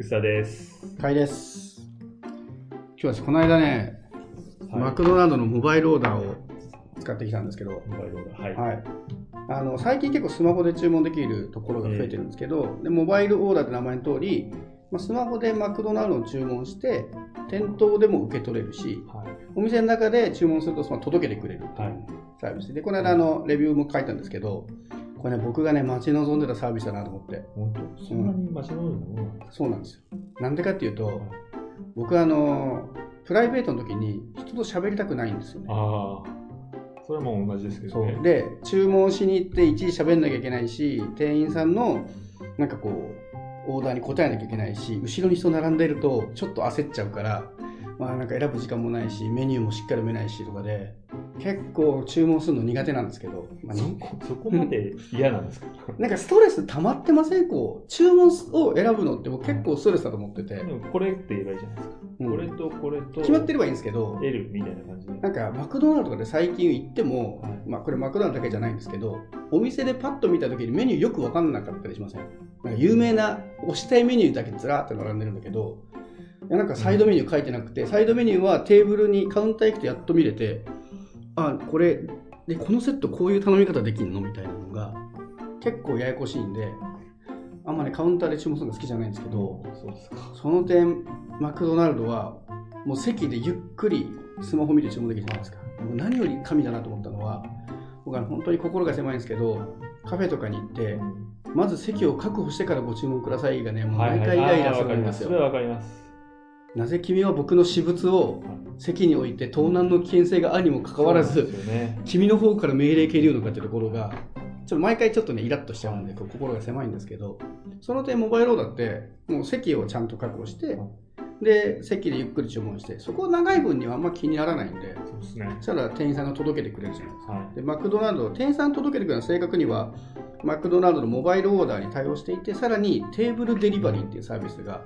薄田です。かいです。今日はこの間ね、はいマクドナルドのモバイルオーダーを使ってきたんですけど、モバイルオーダー。はい。はい、あの最近結構スマホで注文できるところが増えてるんですけど、でモバイルオーダーって名前の通り、まあ、スマホでマクドナルドの注文して店頭でも受け取れるしはい。お店の中で注文するとその届けてくれるっていはいうサービスでこの間あのレビューも書いたんですけどこれね僕がね待ち望んでたサービスだなと思って。本当？そんなに待ち望んでるもの？そうなんですよ。なんでかっていうと、か僕あのプライベートの時に人と喋りたくないんですよね。ああ。それはもう同じですけどね。で注文しに行っていちいち喋んなきゃいけないし店員さんのなんかこうオーダーに答えなきゃいけないし後ろに人並んでるとちょっと焦っちゃうからまあなんか選ぶ時間もないしメニューもしっかり読めないしとかで結構注文するの苦手なんですけど、まあそこそこまで嫌なんですか？なんかストレス溜まってませんこう注文を選ぶのって僕結構ストレスだと思ってて、でもこれって言えばいいじゃないですか。うんこれとこれと。決まってればいいんですけど L みたいな感じで。なんかマクドナルドとかで最近行っても、はいまあこれマクドナルドだけじゃないんですけど、お店でパッと見た時にメニューよく分かんなかったりしません？なんか有名な押したいメニューだけずらーって並んでるんだけど、なんかサイドメニュー書いてなくて、サイドメニューはテーブルにカウンター行くとやっと見れて、あ、これ、で、このセットこういう頼み方できんの？みたいなのが結構ややこしいんで、あんまねカウンターで注文するの好きじゃないんですけど、そうですか。その点、マクドナルドは、もう席でゆっくりスマホ見て注文できるじゃないですか。何より神だなと思ったのは、僕は本当に心が狭いんですけど、カフェとかに行って、まず席を確保してからご注文くださいがね、もう毎回イライラするんですよ。それはわかります。なぜ君は僕の私物を席に置いて盗難の危険性があるにもかかわらずね。君の方から命令系言うのかっていうところが、ちょっと毎回ちょっとね、イラッとしちゃうんで、心が狭いんですけど、その点、モバイルオーダーって、もう席をちゃんと確保して、で、席でゆっくり注文して、そこ長い分にはあんま気にならないんで、そうですね。そしたら店員さんが届けてくれるじゃないですか。はで、マクドナルド、店員さん届けてくれるのは正確には、マクドナルドのモバイルオーダーに対応していて、さらにテーブルデリバリーっていうサービスが。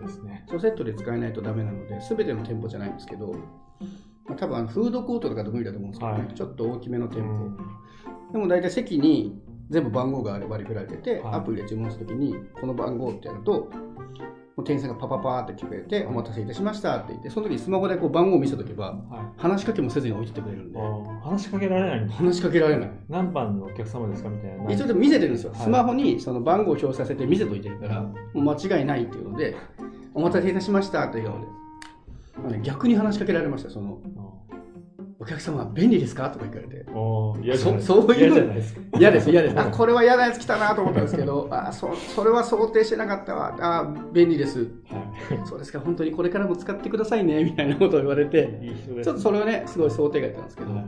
そうセットで使えないとダメなので、すべての店舗じゃないんですけど、まあ、多分あのフードコートとかで無理だと思うんですけどね、はいちょっと大きめの店舗。うんでも大体席に全部番号が割り振られてて、はいアプリで注文するときに、この番号ってやると、店員さんがパパパーって来てくれて、お待たせいたしましたって言って、その時にスマホでこう番号を見せとけば、はい。話しかけもせずに置いてってくれるんで話しかけられない話しかけられない。何番のお客様ですかみたいな。一応でも見せてるんですよ。はいスマホにその番号を表示させて見せといてるから、もう間違いないっていうので、お待たせいたしましたっていうので、逆に話しかけられました。その、お客様、便利ですか？とか言われて。嫌じゃないそそういう嫌じゃないですか。嫌です、嫌です。あ、これは嫌なやつ来たなと思ったんですけど、あ、そそれは想定してなかったわ。あ、便利です。はそうですか、本当にこれからも使ってくださいね、みたいなことを言われて、い。いです。ちょっとそれはね、すごい想定外だったんですけど、はい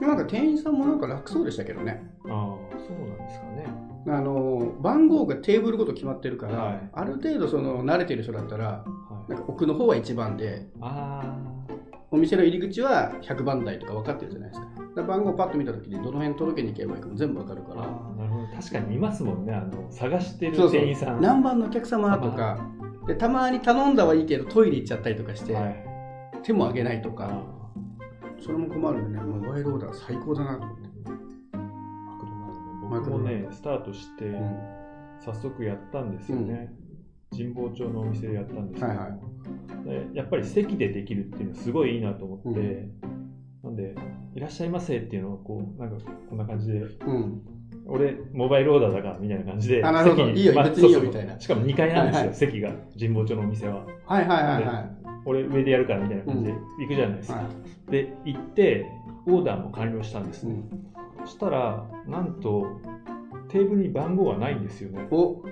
なんか店員さんもなんか楽そうでしたけどね。ああ、そうなんですかね。あの番号がテーブルごと決まってるから、はいある程度その慣れてる人だったらはい。なんか奥の方は1番であお店の入り口は100番台とか分かってるじゃないですか。だから番号パッと見た時にどの辺届けに行けばいいかも全部分かるーから。なるほど。確かにいますもんね。あの探してるそうそう。店員さん。何番のお客様とか。でたまに頼んだはいいけどトイレ行っちゃったりとかして、はい。手も挙げないとか。あそれも困るんでね。モバイルオーダー最高だなと思って、僕もね、スタートして、うん。早速やったんですよね。神保町のお店でやったんですけど、はいはでやっぱり席でできるっていうのはすごいいいなと思って、なんで、いらっしゃいませっていうのをこう、なんかこんな感じで、うん、俺、モバイルオーダーだからみたいな感じで、あなるほど。席いいよ。別にいいよみたいな。しかも2階なんですよ、はいはい。席が、神保町のお店は。はいはいはいはい。俺、上でやるからみたいな感じで行くじゃないですか。はい。で、行って、オーダーも完了したんです。ね。うん、そしたら、なんと、テーブルに番号がないんですよね。お、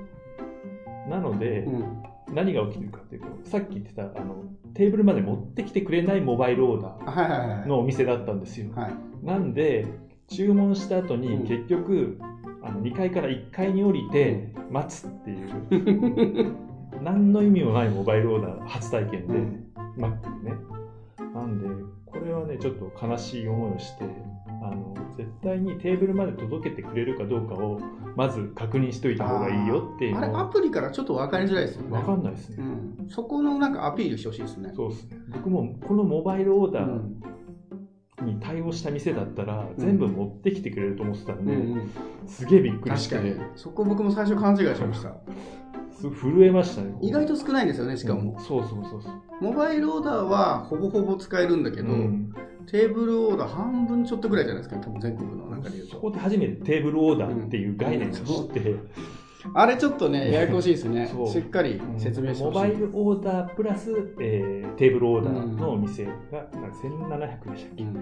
なので、うん、何が起きてるかっていうと、さっき言ってたあのテーブルまで持ってきてくれないモバイルオーダーのお店だったんですよ。はい。なんで、注文した後にうん。結局、あの2階から1階に降りて待つっていう、何の意味もないモバイルオーダー初体験で、うん。マックでね。なんで、これはね、ちょっと悲しい思いをして、あの絶対にテーブルまで届けてくれるかどうかをまず確認しといた方がいいよっていう。あれアプリからちょっと分かりづらいですよね。分かんないですね。うん、そこのなんかアピールしてほしいですね。そうですね。僕もこのモバイルオーダーうんに対応した店だったら、ん。全部持ってきてくれると思ってたんで、うんうん。すげえびっくりして。確かに。そこ僕も最初勘違いしました震えましたね。意外と少ないんですよね、しかも。うんそうそうそうそう。モバイルオーダーはほぼほぼ使えるんだけど、うんテーブルオーダー半分ちょっとぐらいじゃないですか、多分全国の中で言うと。そこで初めてテーブルオーダーっていう概念を知って、あれちょっとね、ややこしいですね。しっかり説明して。モバイルオーダープラス、えーテーブルオーダーのお店がなんか1700でしたっけ、うん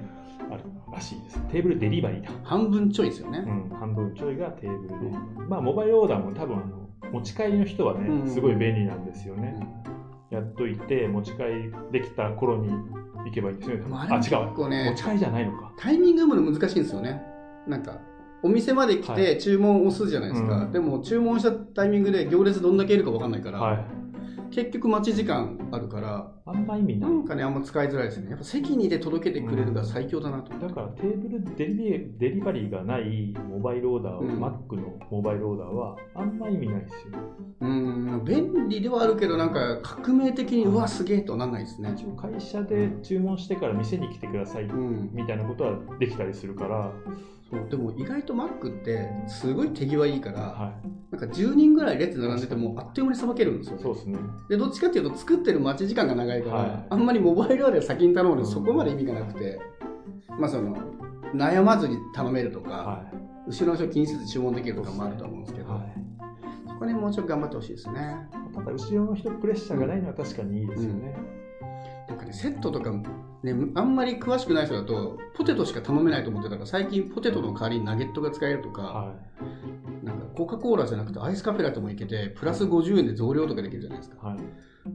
あるらしいです。テーブルデリバリーだ。半分ちょいですよね。うん、半分ちょいがテーブルデリバリー。まあ、モバイルオーダーも多分あの持ち帰りの人はね、うんすごい便利なんですようね。んやっといて、持ち帰りできた頃に行けばいいですよね。まああ、違う。ね持ち帰りじゃないのか。タイミング読むの難しいんですよね。なんか、お店まで来はて注文を押すじゃないですか。うんでも、注文したタイミングで行列どんだけいるか分かんないから、はい。結局待ち時間あるから、あんま意味な。ないんかね、あんま使いづらいですね。やっぱ席にで届けてくれるが最強だなと。だからテーブルデリビデリバリーがないモバイルオーダーを、うん Mac のモバイルオーダーはあんま意味ないですよ。うん、便利ではあるけど、なんか革命的に、うわ、すげえとはなんないですね。一応会社で注文してから店に来てくださいうん。みたいなことはできたりするから、そうでも意外と Mac ってすごい手際いいから、はなんか10人ぐらい列並んでてもあっという間にさばけるんですよい、。そうですね。でどっちかっていうと作ってる待ち時間が長いから、はい。あんまりモバイルあれ先に頼むのうん。そこまで意味がなくて、まあその悩まずに頼めるとか、は後ろの人気にせず注文できるとかもあると思うんですけい。ど、はい。そこねもうちょっと頑張ってほしいですね。ただ、後ろの人プレッシャーがないのは確かにいいですよね。なんかねセットとかねあんまり詳しくない人だとポテトしか頼めないと思ってたから最近ポテトの代わりにナゲットが使えるとか、はなんかコカ・コーラじゃなくてアイスカフェラテもいけてプラス50円で増量とかできるじゃないですかい。はい。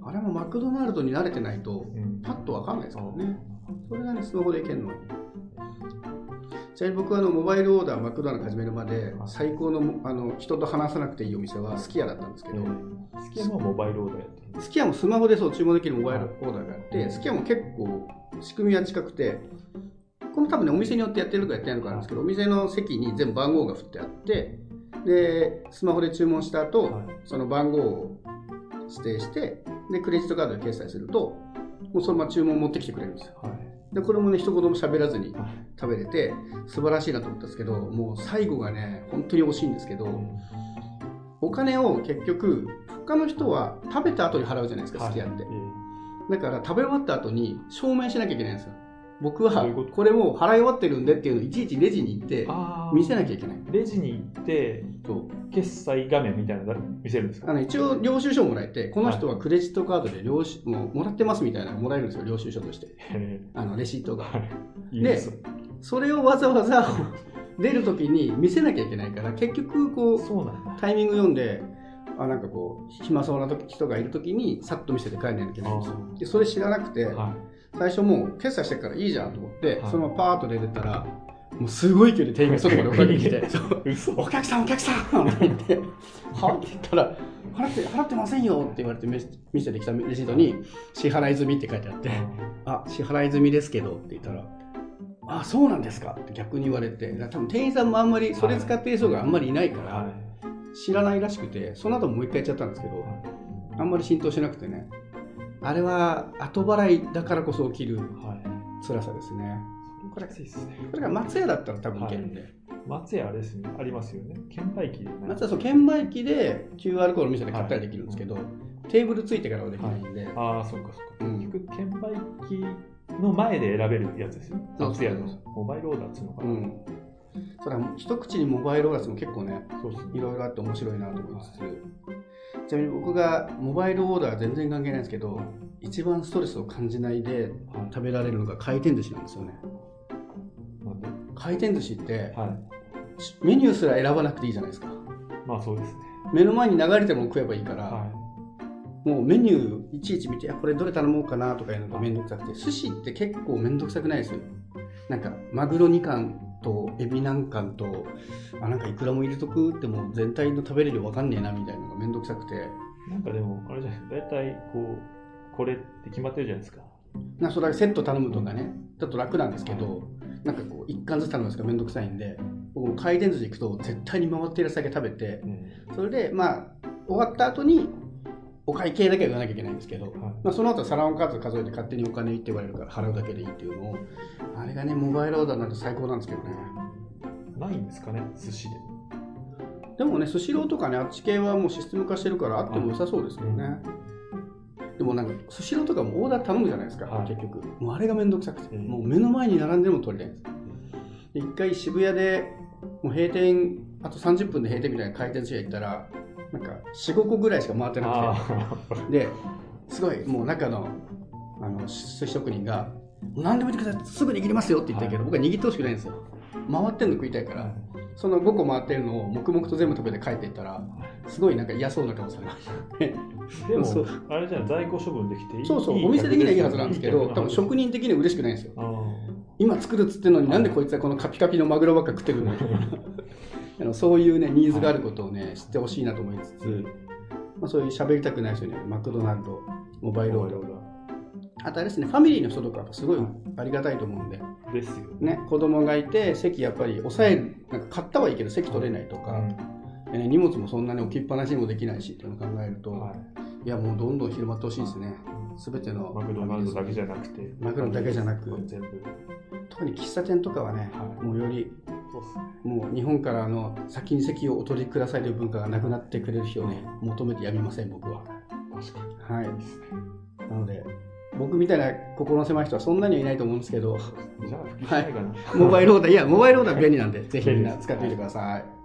あれもマクドナルドに慣れてないとうんパッとわかんないですからねそれがね、スマホでいけるのに。ちなみに僕はあのモバイルオーダー、マクドナルド始めるまで、最高のあの人と話さなくていいお店はスキヤだったんですけど、えースキヤもモバイルオーダーやってす。スキヤもスマホでそう注文できるモバイルオーダーがあって、スキヤも結構仕組みは近くて、この多分ね、お店によってやってるのかやってないのかあるんですけど、お店の席に全部番号が振ってあって、で、スマホで注文した後、はいその番号を指定して、で、クレジットカードで決済すると、もうそのまま注文持ってきてくれるんですよ。はい。で、これもね、一言も喋らずにはい食べれて、素晴らしいなと思ったんですけど、もう最後がね、本当に惜しいんですけど、お金を結局、他の人は食べた後に払うじゃないですか、好きやってえ。ーだから食べ終わった後に証明しなきゃいけないんですよ。僕はこれもう払い終わってるんでっていうのをいちいちレジに行って見せなきゃいけない。レジに行って、決済画面みたいなの見せるんですか？あの一応領収書もらえて、この人はクレジットカードで領収もうもらってますみたいなのもらえるんですよ、領収書として。へあのレシートが。です。それをわざわざ 出るときに見せなきゃいけないから、結局こう、そうなんだ。タイミング読んで、あなんかこう、暇そうな時人がいるときに、さっと見せて帰らなきゃいけないんですよあ。で、それ知らなくて、は最初もう決済してるからいいじゃんと思って、はい。そのままパーッと出てったら、もうすごい勢いで店員が外まで追っかけて きて、お客さん、お客さんって言って、はって言ったら、払って、払ってませんよって言われて見せてきたレシートに、支払い済みって書いてあって、あ、支払い済みですけどって言ったら、あ、そうなんですかって逆に言われて、多分店員さんもあんまり、それ使っている人があんまりいないから、は知らないらしくて、その後もう一回やっちゃったんですけど、い。あんまり浸透しなくてね、あれは後払いだからこそ起きるはい。辛さですね。これきついですね。これが松屋だったら多分いけるんで、松屋あれですね。ありますよね。券売機。松屋そう券売機で QR コード見せて買ったりできるんですけど、テーブルついてからはできないんで、ああ、そっかそっか。うん結局、券売機の前で選べるやつですよ。そう松屋のモバイルオーダーっつうのかな。うん。それは一口にモバイルオーダーも結構ね、そうですね。いろいろあって面白いなと思いつつ、ちなみに僕がモバイルオーダー全然関係ないんですけど、一番ストレスを感じないではい食べられるのが回転寿司なんですよね。回転寿司ってはい。メニューすら選ばなくていいじゃないですか。まあそうですね。目の前に流れてるもの食えばいいから、はもうメニューいちいち見て、あこれどれ頼もうかなとかいうのがめんどくさくて、寿司って結構めんどくさくないですなんか、マグロ2貫とエビ何貫と、あ、なんかいくらも入れとくってもう全体の食べれる量わかんねえなみたいなのがめんどくさくて、い。なんかでも、あれじゃないですか。大体、こう、これって決まってるじゃないですか。なんかそれセット頼むとかね、ちょっと楽なんですけど、なんかこう、一貫ずつ頼むんですがめんどくさいんで、僕も回転寿司行くと絶対に回ってるだけ食べて、うん。それで、まあ、終わった後に、お会計だけは言わなきゃいけないんですけど、はい。まあ、その後は皿の数数えて勝手にお金いいって言われるから払うだけでいいっていうのを、あれがね、モバイルオーダーになると最高なんですけどね。ないんですかね、寿司で。でもね、スシローとかね、あっち系はもうシステム化してるからあっても良さそうですよね。でもなんか、スシローとかもオーダー頼むじゃないですか、はい結局。もうあれがめんどくさくて、うんもう目の前に並んでも取りたいんです。で一回渋谷で、もう閉店、あと30分で閉店みたいな回転寿司屋行ったら、なんか4、5個ぐらいしか回ってなあくて、で、すごい、もう中の、あの、寿司職人が、何でも言ってください、すぐ握りますよって言ってるけど、はい。僕は握ってほしくないんですよ。回ってんの食いたいから、あその5個回ってるのを黙々と全部食べて帰っていったら、すごいなんか嫌そうな顔されました。でそう。もあれじゃん在庫処分できていいそうそう、いいお店的にはいいはずなんですけど、多分職人的には嬉しくないんですよ。あ今作るっつってんのになんでこいつはこのカピカピのマグロばっか食ってるの？あのそういうね、ニーズがあることをね、知ってほしいなと思いつつ、まあ、そういう喋りたくない人にはマクドナルド、モバイールオーダー、あとあれですね、ファミリーの人とかすごいありがたいと思うんで、ですよね、子供がいて、席やっぱり抑える、なんか買ったはいいけど席取れないとか、でね荷物もそんなに置きっぱなしにもできないしっていうのを考えると、はい。い、やもうどんどん広まってほしいですね。すべてのマクドナルドだけじゃなくてマクドだけじゃなく全部。特に喫茶店とかはね、はい。もうよりもう日本からあの先に席をお取りくださいという文化がなくなってくれる日をね求めてやみません僕は。はい。なので僕みたいな心の狭い人はそんなにはいないと思うんですけど。じゃあ普及しない。モバイルオーダーいやモバイルオーダー便利なんでぜひみんな使ってみてください